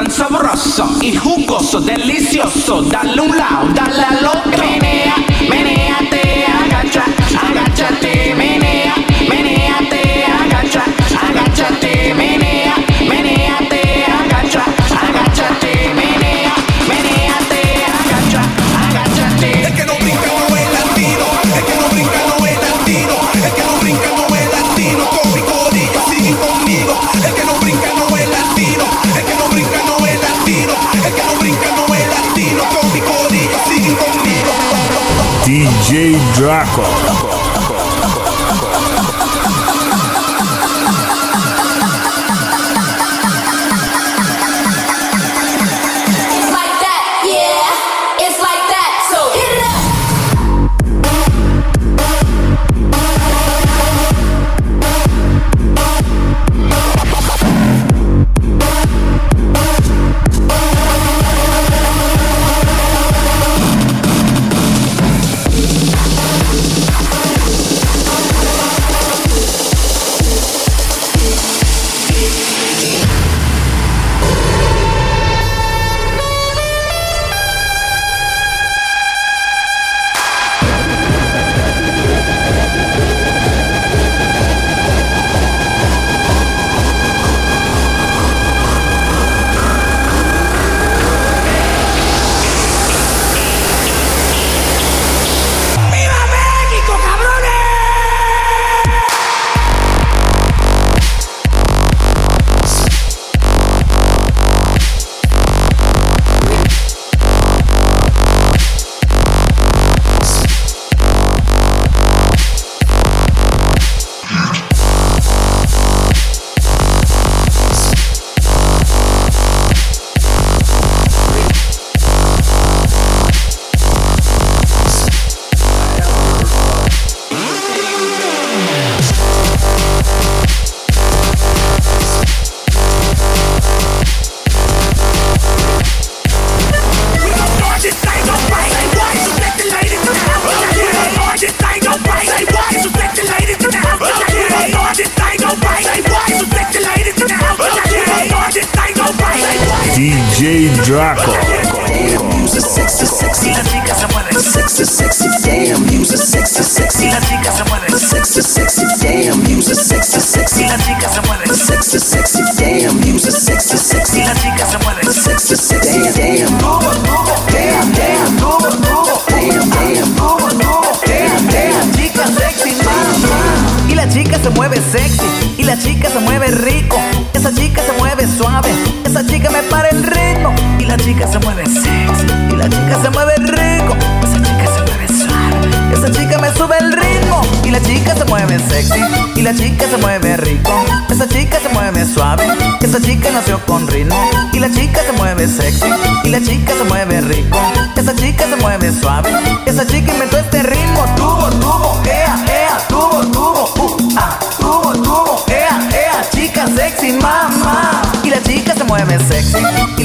tan sabroso y jugoso, delicioso. Dale un lado, dale al Marco.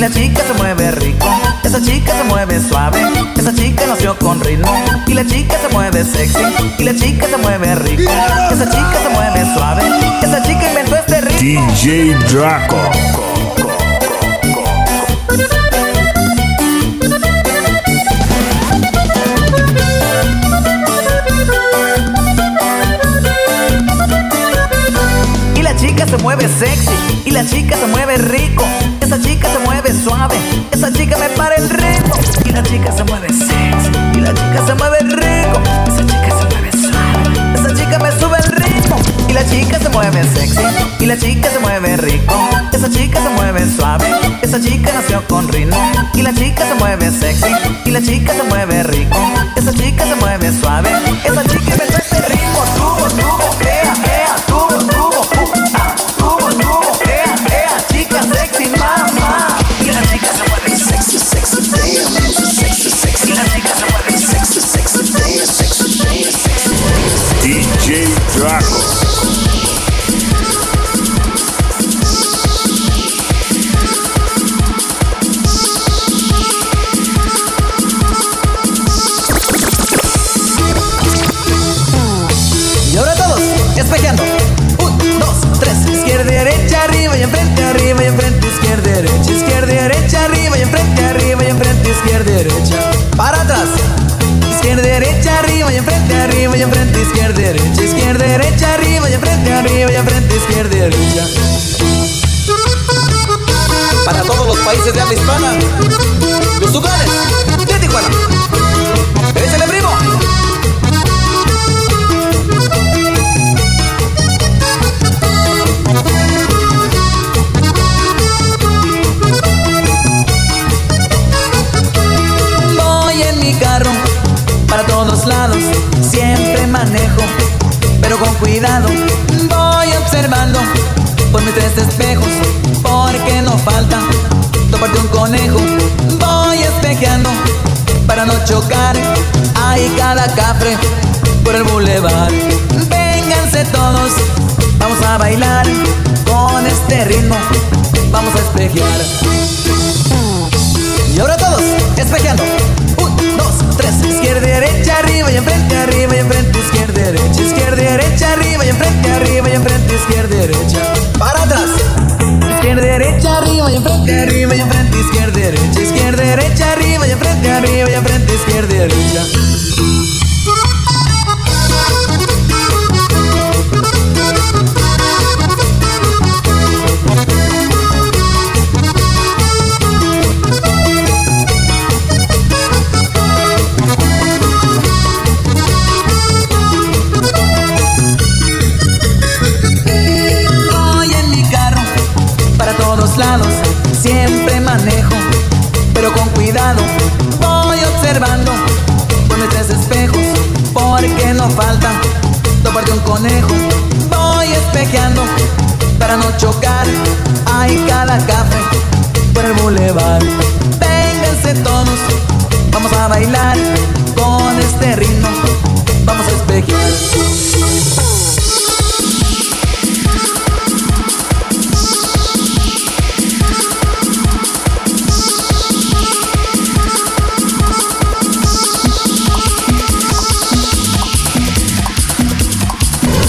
la chica se mueve rico, esa chica se mueve suave, esa chica nació con ritmo. Y la chica se mueve sexy, y la chica se mueve rico, esa chica se mueve suave, esa chica inventó este ritmo. DJ Draco. Y la chica se mueve sexy y la chica se mueve rico. Esa chica me para el ritmo. Y la chica se mueve sexy. Y la chica se mueve rico. Esa chica se mueve suave. Esa chica me sube el ritmo. Y la chica se mueve sexy. Y la chica se mueve rico. Esa chica se mueve suave. Esa chica nació con ritmo. Y la chica se mueve sexy. Y la chica se mueve rico. Esa chica se mueve suave. Esa chica me sube el ritmo. Morocco. Países de habla. Vamos a espejear. Y ahora todos, espejeando. Un, dos, tres. Izquierda, derecha, arriba y enfrente, arriba y enfrente, izquierda, derecha, izquierda, derecha, arriba y enfrente, arriba y enfrente, izquierda, derecha. Para atrás. Izquierda, derecha, arriba y enfrente, arriba y enfrente, izquierda, derecha, izquierda, derecha, arriba y enfrente, arriba y enfrente, izquierda, derecha. Para todos lados, siempre manejo, pero con cuidado. Voy observando con tres espejos, porque no falta toparte un conejo. Voy espejeando para no chocar. Hay cada café por el bulevar. Vénganse todos, vamos a bailar con este ritmo. Vamos a espejear.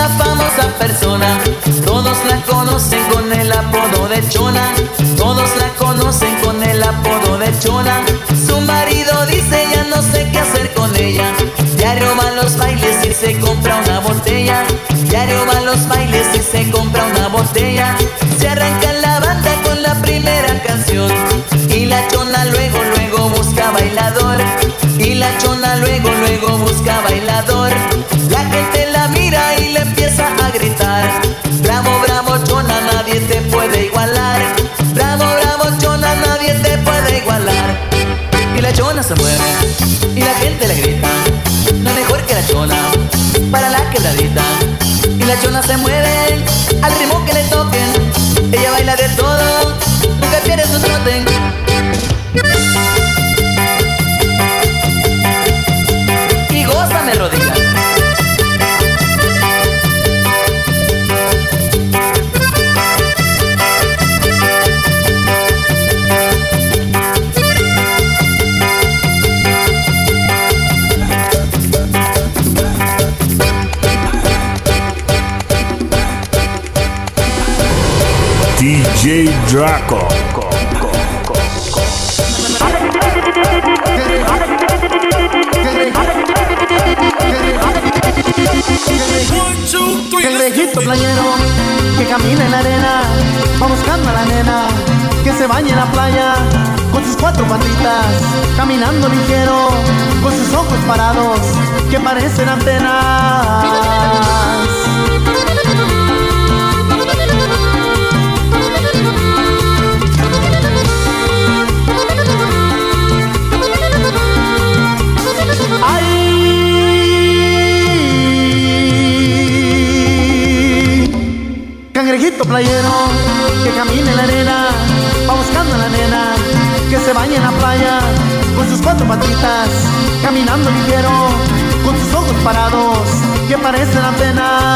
una famosa persona. Todos la conocen con el apodo de chona. Todos la conocen con el apodo de chona. Su marido dice ya no sé qué hacer con ella. Diario va a los bailes y se compra una botella. Diario va a los bailes y se compra una botella. Se arranca la banda con la primera canción. Y la chona luego, luego busca bailador. Y la chona luego, luego busca bailador. La gente la a gritar. Bravo, bravo, chona, nadie te puede igualar. Bravo, bravo, chona, nadie te puede igualar. Y la chona se mueve y la gente le grita. No mejor que la chona para la quebradita. Y la chona se mueve al ritmo que le toquen. Ella baila de todo, Draco. El viejito playero que camina en la arena va buscando a la nena que se baña en la playa con sus cuatro patitas caminando ligero con sus ojos parados que parecen antenas. Playero que camina en la arena, va buscando a la nena que se baña en la playa con sus cuatro patitas, caminando ligero, con sus ojos parados que parecen apenas.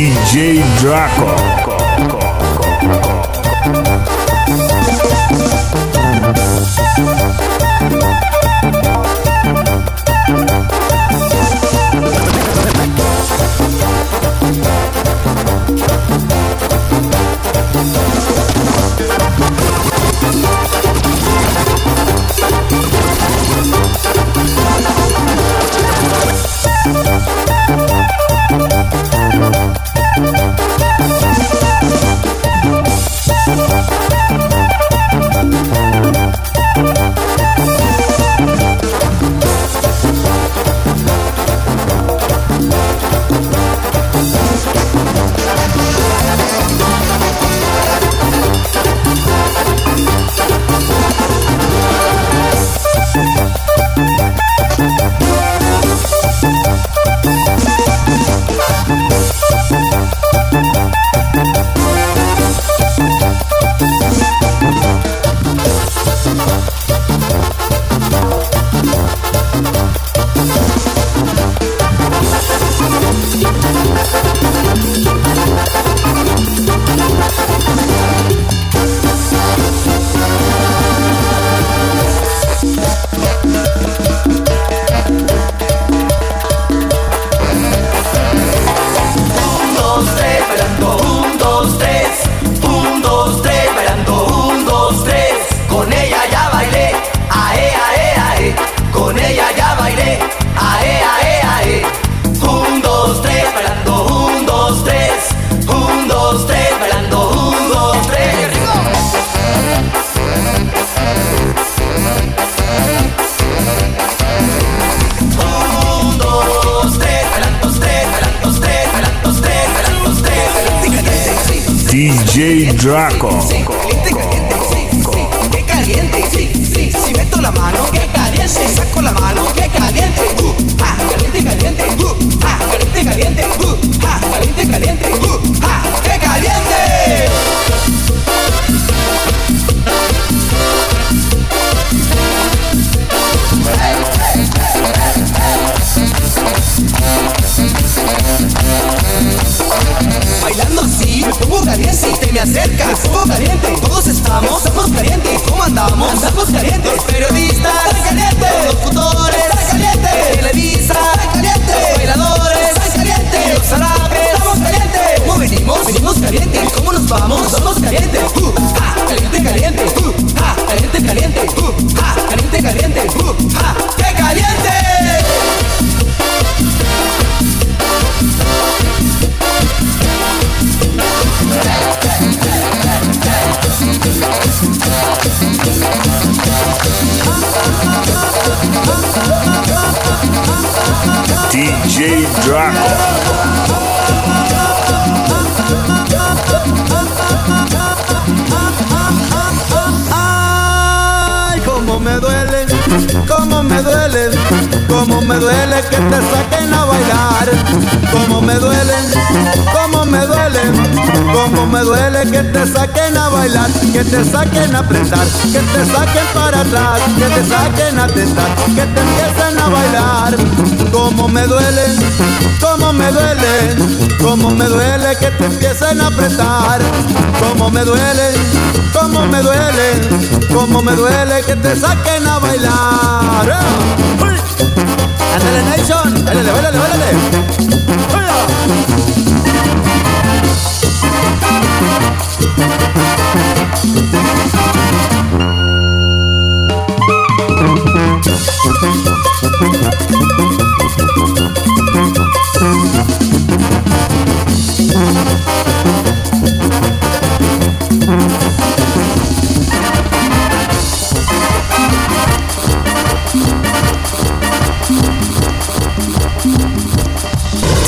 DJ Draco. DJ Draco. Ay, cómo me duele, cómo me duele, cómo me duele que te saquen a bailar. Cómo me duele, cómo me duele, cómo me duele que te saquen a bailar, que te saquen a apretar, que te saquen para atrás, que te saquen a tentar, que te empiecen a bailar. Cómo me duele, cómo me duele, cómo me duele que te empiecen a apretar. Cómo me duele, cómo me duele, cómo me duele que te saquen a bailar. ¡Eh! ¡Uy! Ándale, Nation, bailale, bailale, bailale. ¡Uya!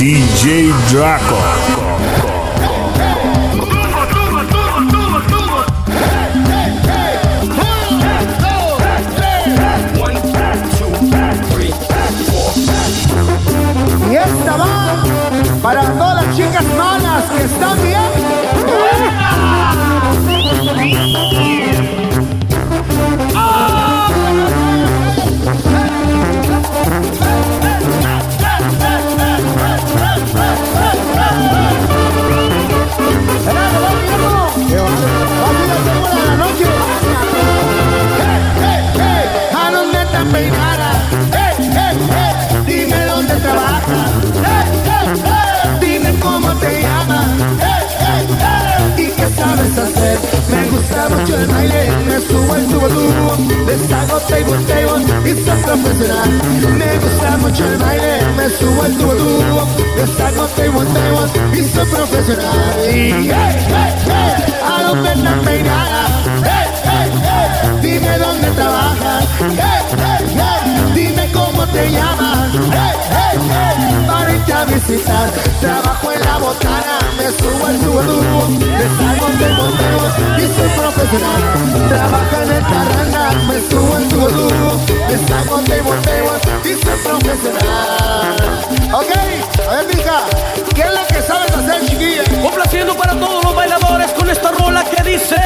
DJ Draco. Y esta va para todas las chicas malas que están bien. Mucho el baile, me subo al tubo tubo, les hago table table y soy profesional. Me gusta mucho el baile, me subo al tubo tubo, les hago table table y soy profesional. Y hey, hey, hey, a dónde estás peinada, hey, hey, hey, dime dónde trabajas, hey, te llamas, hey, hey, hey, para irte a visitar. Trabajo en la botana, me subo al tubo, les hago table table y soy profesional. Trabajo en el carranga, me subo al tubo, les hago table table y soy profesional. Ok, a ver, mija, ¿qué es lo que sabes hacer, chiquilla? Complaciendo para todos los bailadores con esta rola que dice.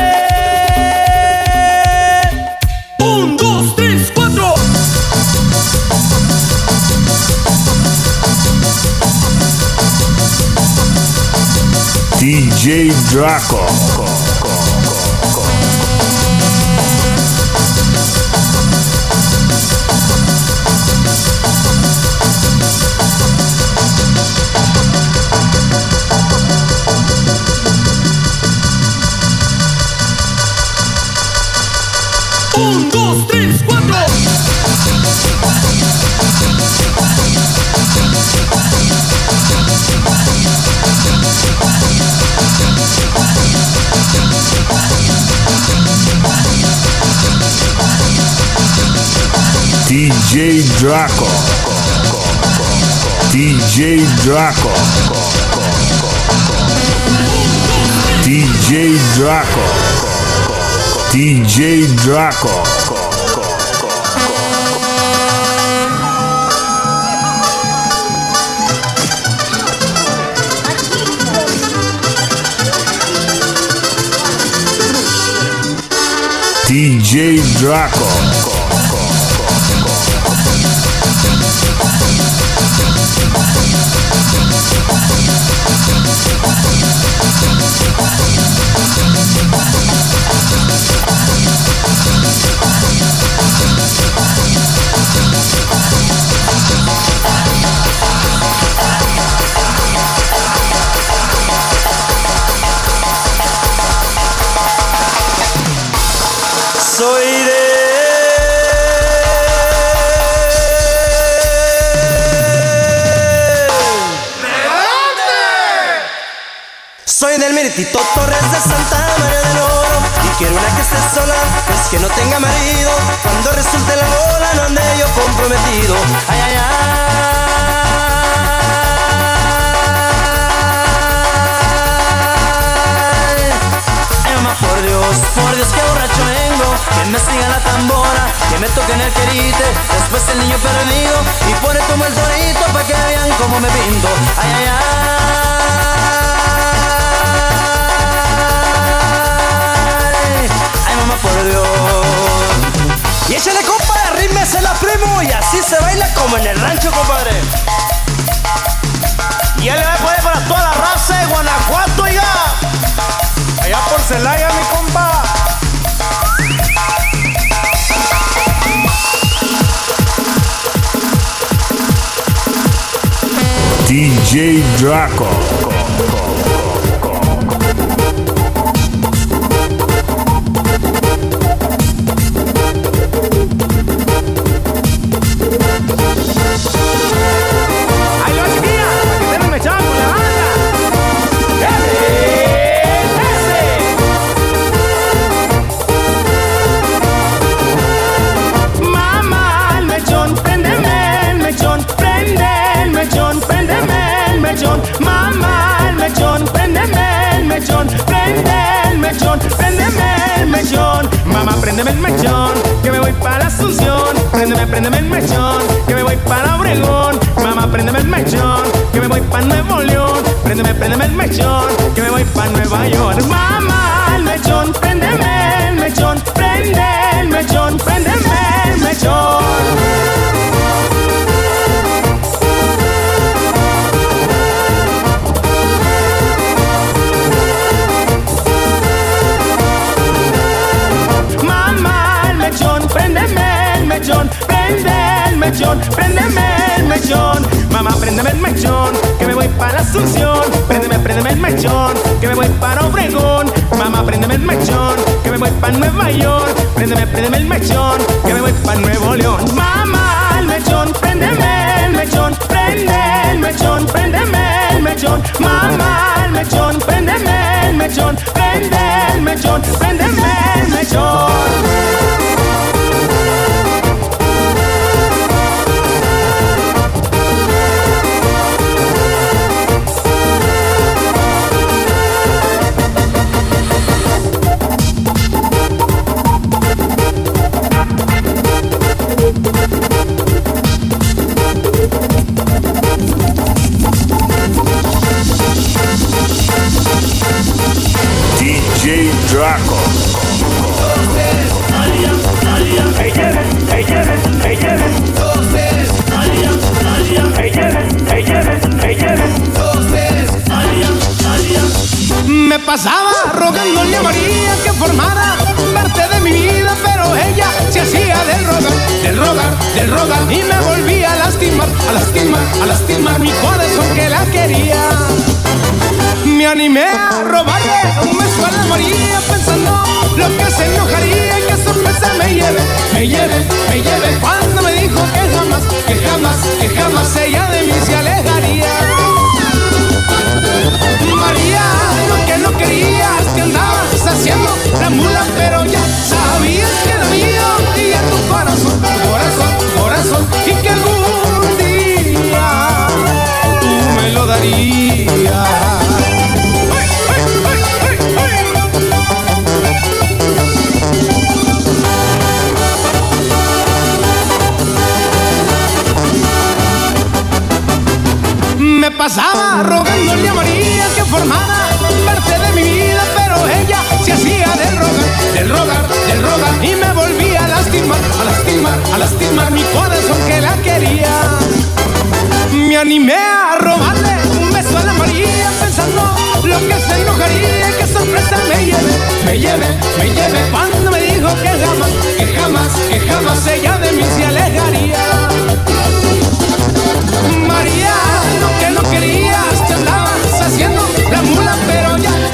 DJ Draco. DJ Draco. DJ Draco. DJ Draco. DJ Draco. DJ Draco. Meritito Torres de Santa María del Oro. Y quiero una que esté sola, pues que no tenga marido. Cuando resulte la bola no ande yo comprometido. Ay, ay, ay. Ay, por Dios, por Dios, que borracho vengo. Que me siga la tambora, que me toquen el querite. Después el niño perdido Y pone como el torito Pa' que vean cómo me pinto Ay, ay, ay Y échale, compadre, rímese la primo Y así se baila como en el rancho, compadre Y él le va a poner para toda la raza de Guanajuato, ya Allá por Celaya, mi compa. DJ Draco. Préndeme el mechón, que me voy para la Asunción. Préndeme, préndeme el mechón, que me voy para Obregón. Mamá, préndeme el mechón, que me voy para Nuevo León. Préndeme, préndeme el mechón, que me voy para Nueva York. Mamá, para la Asunción. Préndeme, préndeme el mechón, que me voy para Obregón. Mamá, préndeme el mechón, que me voy pa' Nueva York. Préndeme, préndeme el mechón, que me voy pa' Nuevo León. Mamá, el mechón, préndeme el mechón, prende el mechón, préndeme el mechón. Mamá, el mechón, préndeme el mechón, prende el mechón, préndeme el mechón. Pasaba rogándole a María que formara parte de mi vida, pero ella se hacía del rogar, del rogar, del rogar y me volvía a lastimar, a lastimar, a lastimar mi corazón que la quería. Me animé a robarle un beso a la María pensando lo que se enojaría y que sorpresa me lleve, me lleve, me lleve cuando me dijo que jamás, que jamás, que jamás ella de mí se alejaría. María, lo que no querías que andabas haciendo la mula, pero ya sabías que era mío y en tu corazón, corazón, corazón, y que algún día tú me lo darías. Pasaba rogándole a María que formara parte de mi vida, pero ella se hacía del rogar, del rogar, del rogar y me volvía a lastimar, a lastimar, a lastimar mi corazón que la quería. Me animé a robarle un beso a la María pensando lo que se enojaría y qué sorpresa me lleve, me lleve, me lleve cuando me dijo que jamás, que jamás, que jamás ella de mí se alejaría. Lo que no querías te andabas haciendo la mula, pero ya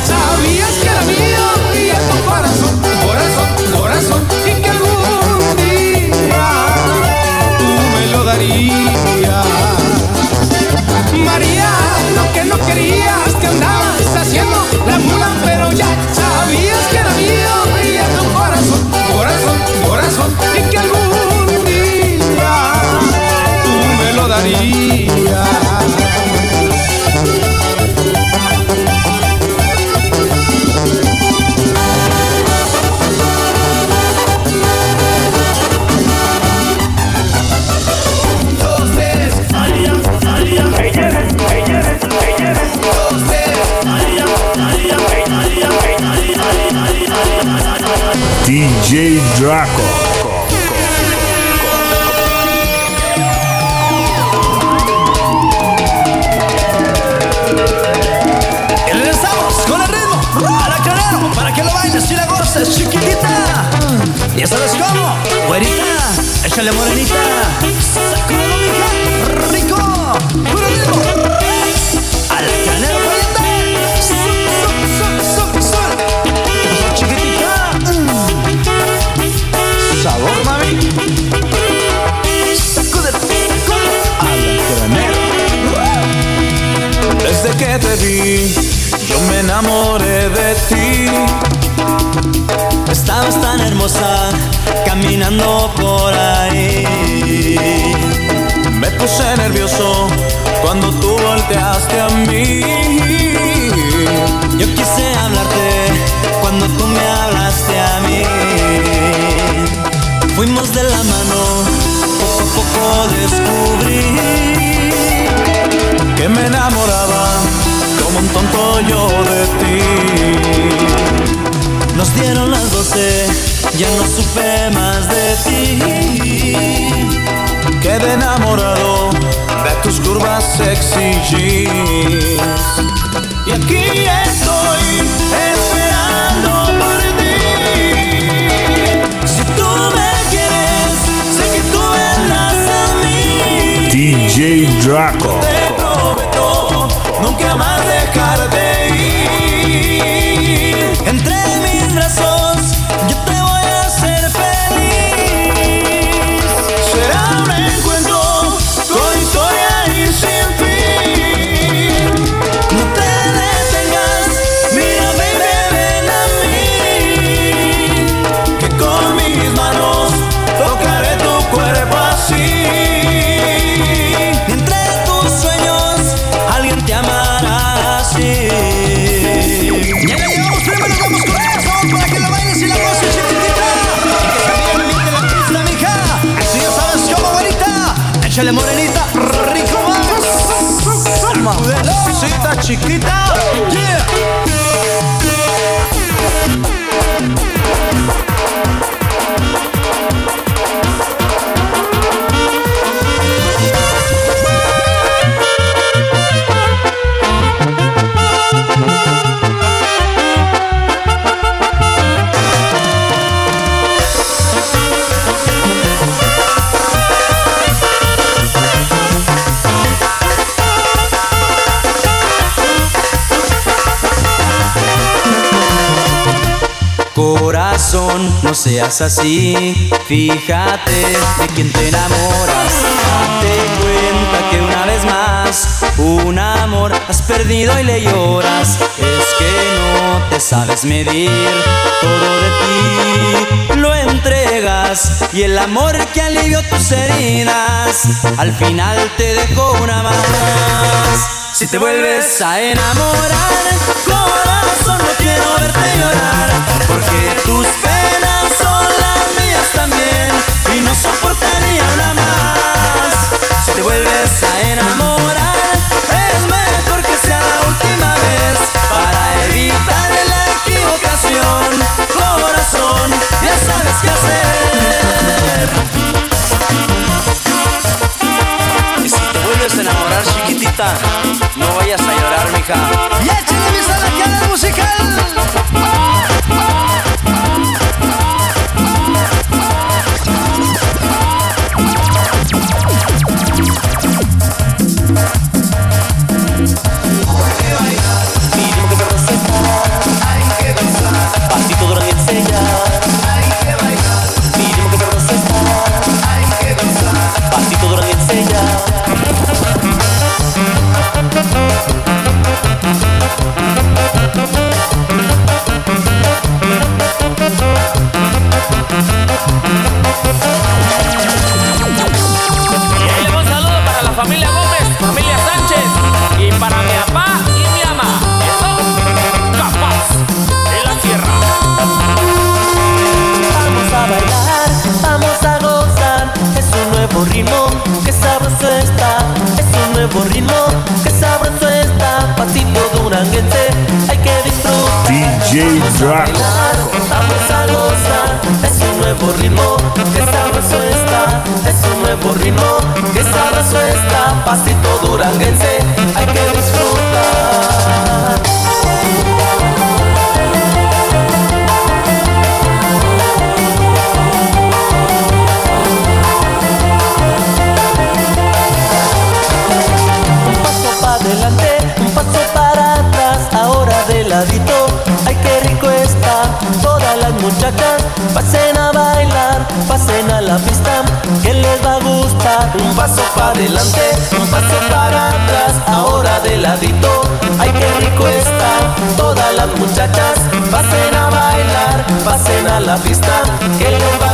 de ti. Nos dieron las doce, ya no supe más de ti. Quedé enamorado de tus curvas sexy jeans. Y aquí estoy esperando por ti. Si tú me quieres, sé que tú vendrás a mí. DJ Draco. Modelcita Corazón, no seas así. Fíjate de quién te enamoras. Date cuenta que una vez más, un amor has perdido y le lloras. Es que no te sabes medir. Todo de ti lo entregas. Y el amor que alivió tus heridas, al final te dejó una más. Si te vuelves a enamorar, corazón, quiero verte llorar, porque tus penas son las mías también y no soportaría una más. Si te vuelves a enamorar, es mejor que sea la última vez para evitar la equivocación. Corazón, ya sabes qué hacer. Y si te vuelves a enamorar, chiquitita, no vayas a llorar, mija. Y échale mi sala que al musical. DJ Draco. Vamos a gozar, es un nuevo ritmo, que sabroso está. Es un nuevo ritmo, que sabroso está. Pasito duranguense, hay que disfrutar. Muchachas pasen a bailar, pasen a la pista, que les va a gustar. Un paso para adelante, un paso para atrás, ahora de ladito, ay qué rico está. Todas las muchachas pasen a bailar, pasen a la pista, que les va a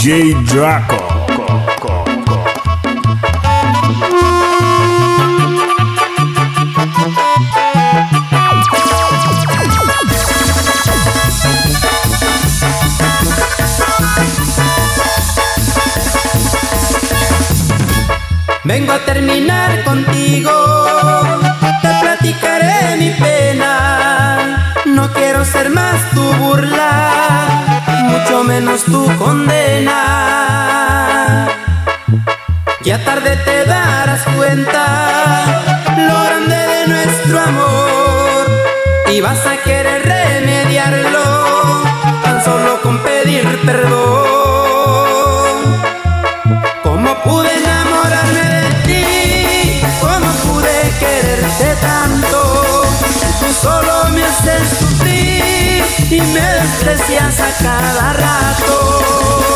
DJ Draco. Vengo a terminar contigo, te platicaré mi pena. No quiero ser más tu burla, mucho menos tu condena. Ya tarde te darás cuenta lo grande de nuestro amor y vas a querer remediarlo tan solo con pedir perdón. Y me desprecias a cada rato.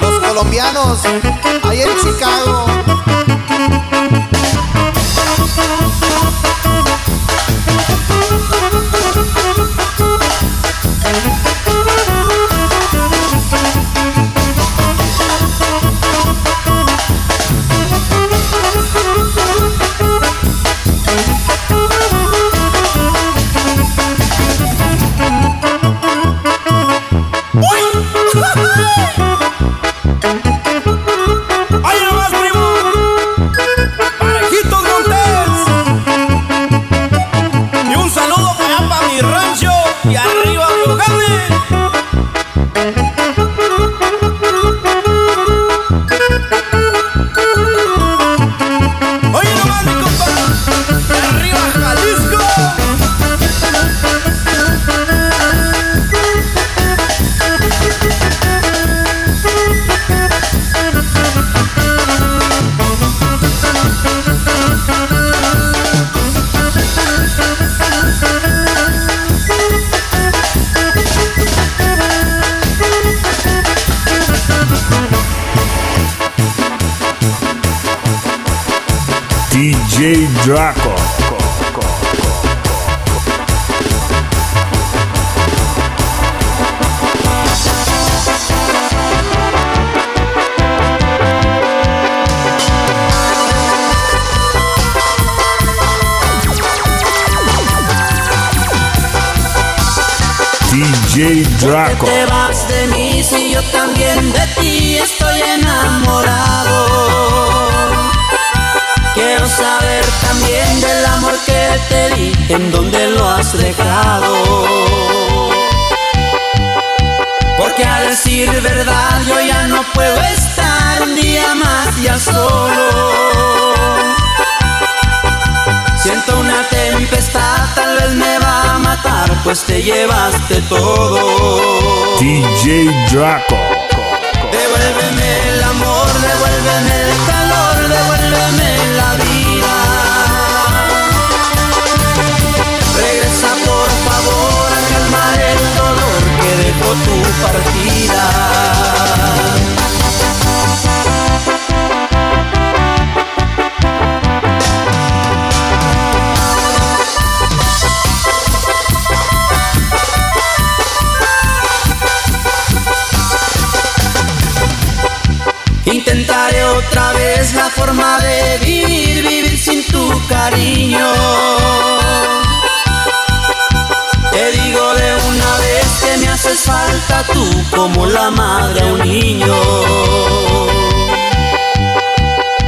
Los colombianos, ahí en Chicago. Draco. DJ Draco. te vas de mí si yo también de ti estoy enamorado? También del amor que te di, en dónde lo has dejado. Porque a decir verdad yo ya no puedo estar un día más ya solo. Siento una tempestad, tal vez me va a matar, pues te llevaste todo. DJ Draco. Devuélveme el amor devuélveme tu partida. Intentaré otra vez la forma de vivir, vivir sin tu cariño. Haces falta tú como la madre a un niño.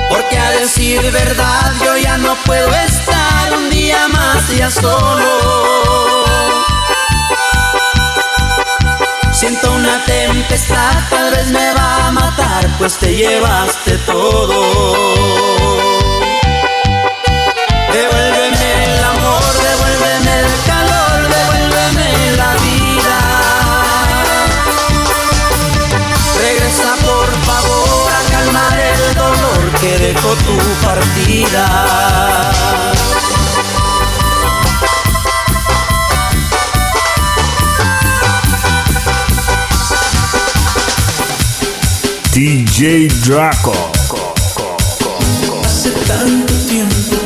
Porque a decir verdad yo ya no puedo estar un día más ya solo. Siento una tempestad, tal vez me va a matar, pues te llevaste todo. Dolor que dejó tu partida. DJ Draco. Hace tanto tiempo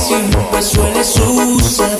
siempre suele suceder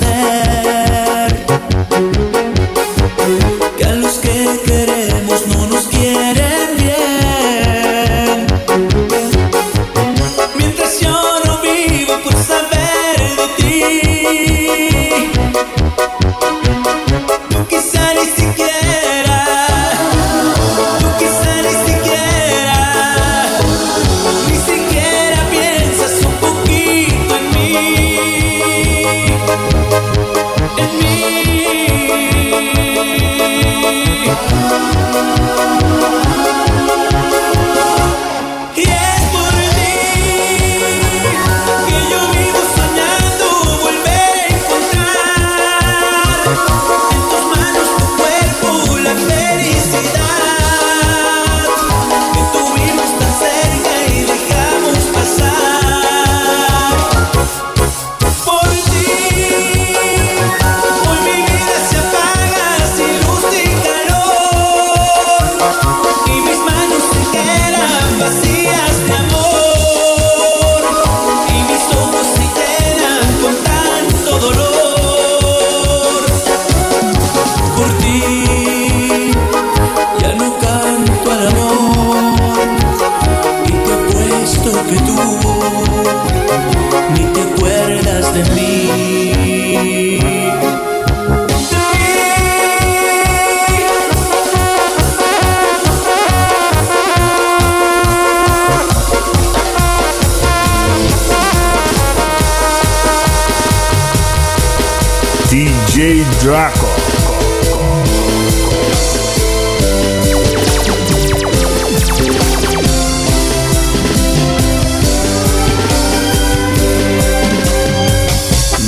Draco.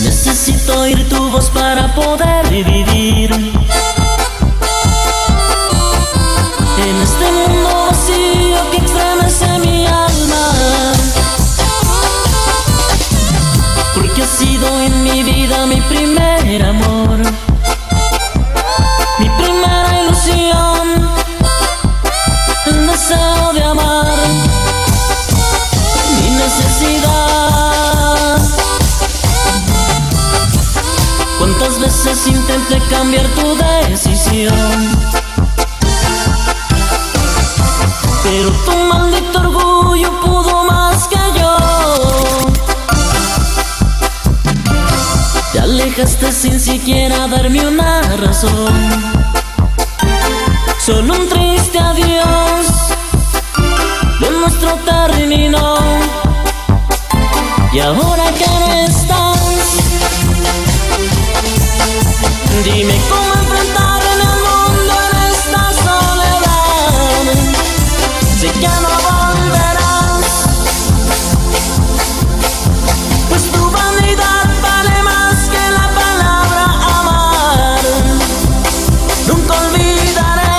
Necesito oír tu voz para poder vivir. Intenté cambiar tu decisión? Pero tu maldito orgullo pudo más que yo. Te alejaste sin siquiera darme una razón. Solo un triste adiós. Lo nuestro terminó. Y ahora que no estás, Dime cómo enfrentar en el mundo en esta soledad. Sé que no volverás, pues tu vanidad vale más que la palabra amar. Nunca olvidaré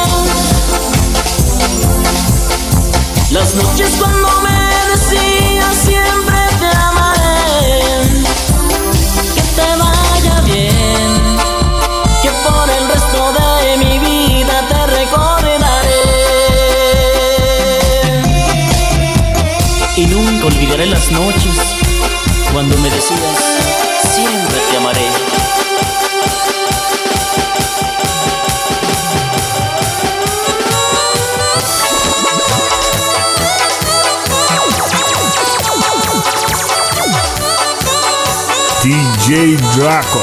las noches cuando me olvidaré las noches cuando me decías, siempre te amaré. DJ Draco.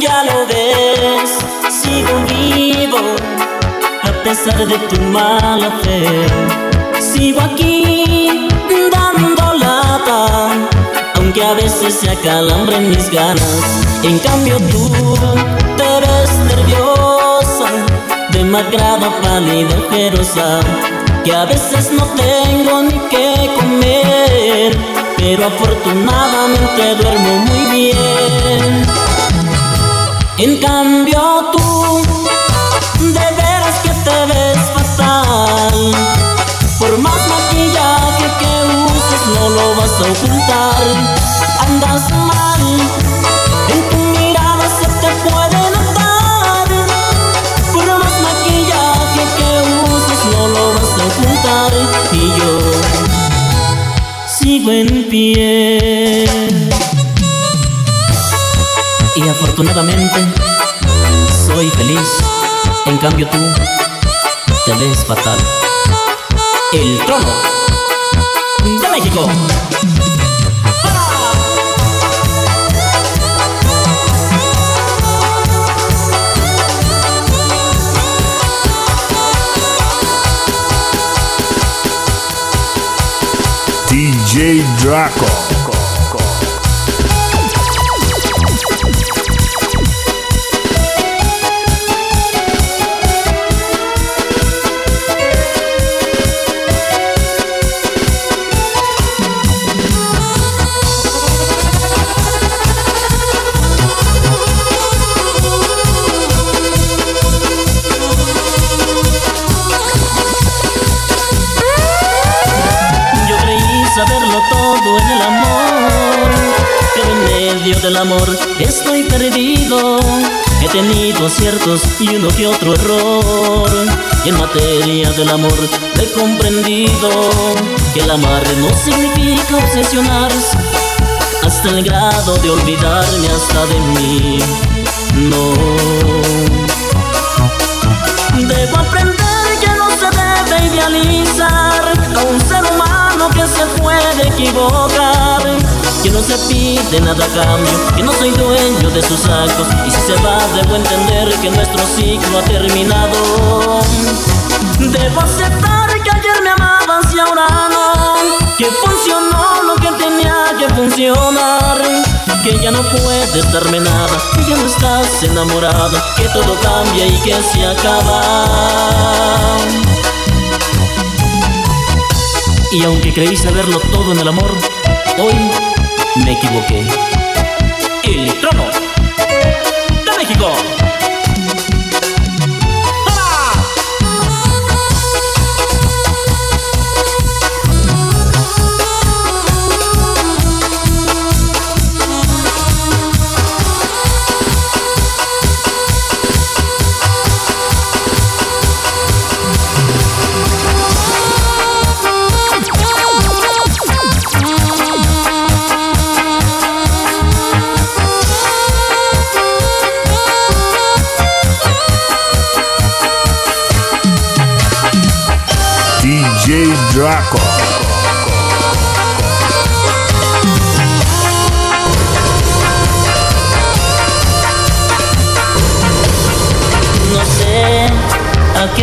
Ya lo ves, sigo vivo a pesar de tu mala fe. Sigo aquí dando lata, aunque a veces se acalambren mis ganas. En cambio tú te ves nerviosa, demacrada, pálida, ojerosa, que a veces no tengo ni qué comer, pero afortunadamente duermo muy bien. En cambio ocultar. Andas mal, en tu mirada se te puede notar. Por más maquillaje que uses no lo vas a ocultar. Y yo sigo en pie. Y afortunadamente soy feliz. En cambio tú te ves fatal. El trono México. DJ Draco. Medio del amor estoy perdido. He tenido aciertos y uno que otro error. Y en materia del amor he comprendido que el amar no significa obsesionarse hasta el grado de olvidarme hasta de mí. No. Debo aprender debe idealizar a un ser humano que se puede equivocar. Que no se pide nada a cambio, que no soy dueño de sus actos. Y si se va, debo entender que nuestro ciclo ha terminado. Debo aceptar que ayer me amabas y ahora no. Que funcionó lo que tenía que funcionar. Que ya no puedes darme nada, que ya no estás enamorada, que todo cambia y que se acaba. Y aunque creí saberlo todo en el amor, hoy me equivoqué. El trono de México.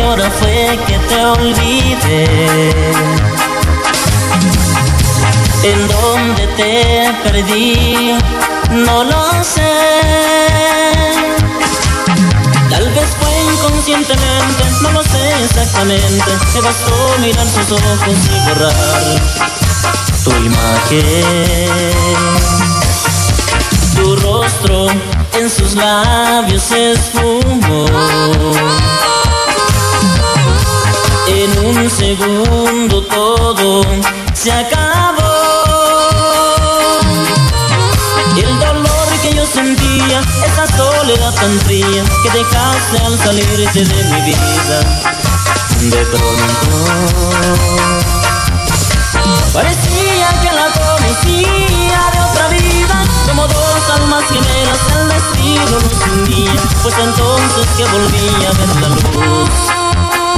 Hora fue que te olvidé. ¿En dónde te perdí? No lo sé. Tal vez fue inconscientemente, no lo sé exactamente. Me bastó mirar sus ojos y borrar tu imagen. Tu rostro en sus labios se esfumó. Segundo todo se acabó. El dolor que yo sentía, esa soledad tan fría que dejaste al salirte de mi vida. De pronto parecía que la conocía de otra vida, como dos almas gemelas el destino nos unía, pues entonces que volvía a ver la luz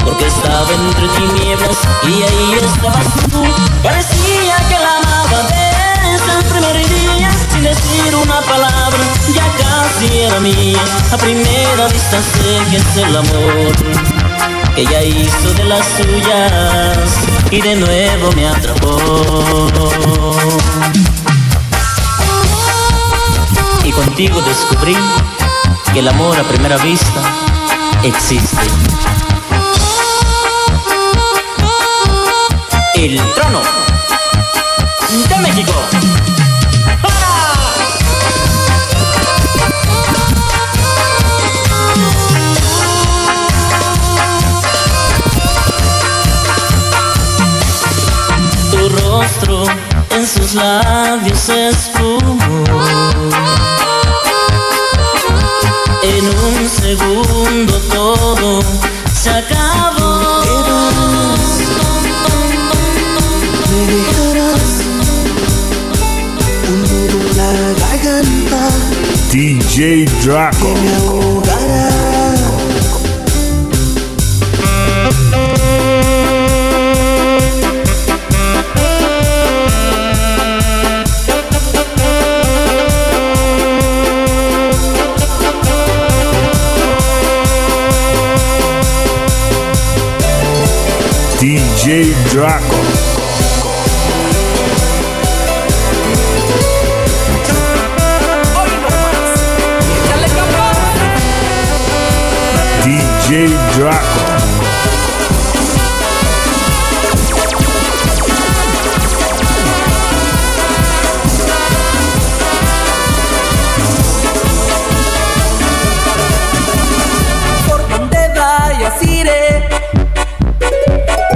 porque estaba entre tinieblas y ahí estabas tú. Parecía que la amaba desde el primer día, sin decir una palabra, ya casi era mía. A primera vista sé que es el amor que ella hizo de las suyas y de nuevo me atrapó. Y contigo descubrí que el amor a primera vista existe. El trono de México. Tu rostro en sus labios esfumó. En un segundo todo se acabó. DJ Draco. DJ Draco. DJ Draco.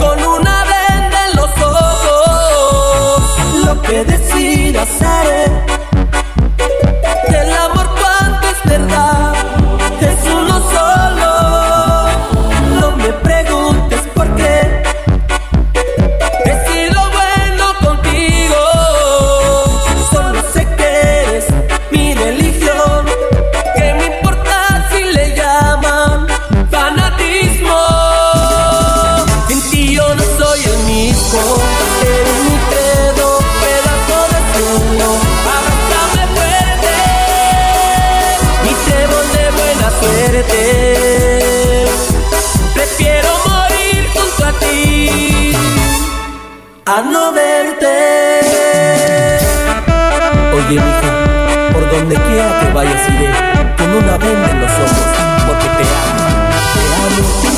Con una venda en los ojos. Lo que decidas haré. Por donde quiera que vayas iré. Con una venda en los ojos, porque te amo, te amo,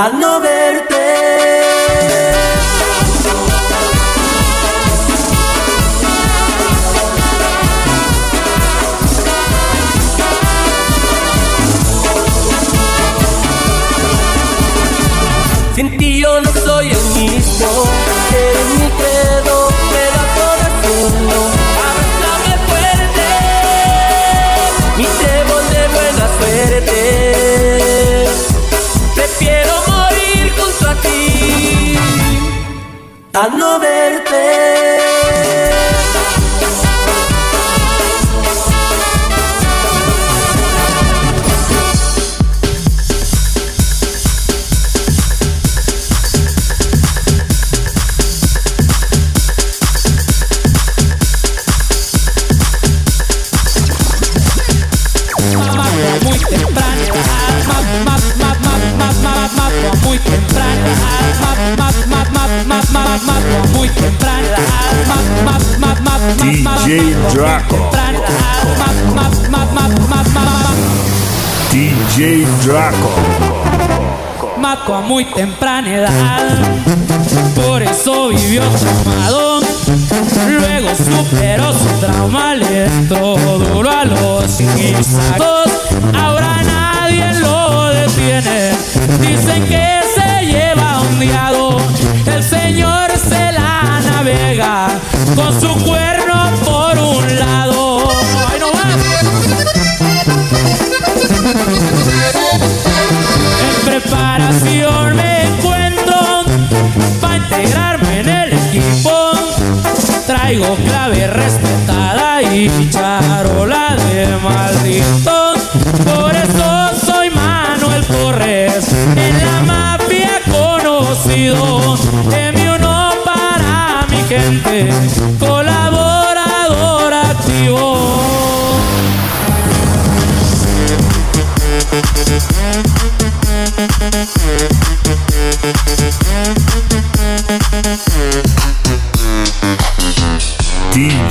a no a 9 Mato a muy temprana edad, por eso vivió traumado. Luego superó su trauma, le entró duro a los insectos. Ahora nadie lo detiene. Dicen que se lleva ondeado. El señor se la navega con su cuerno Traigo clave respetada y charola de maldito.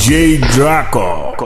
DJ Draco.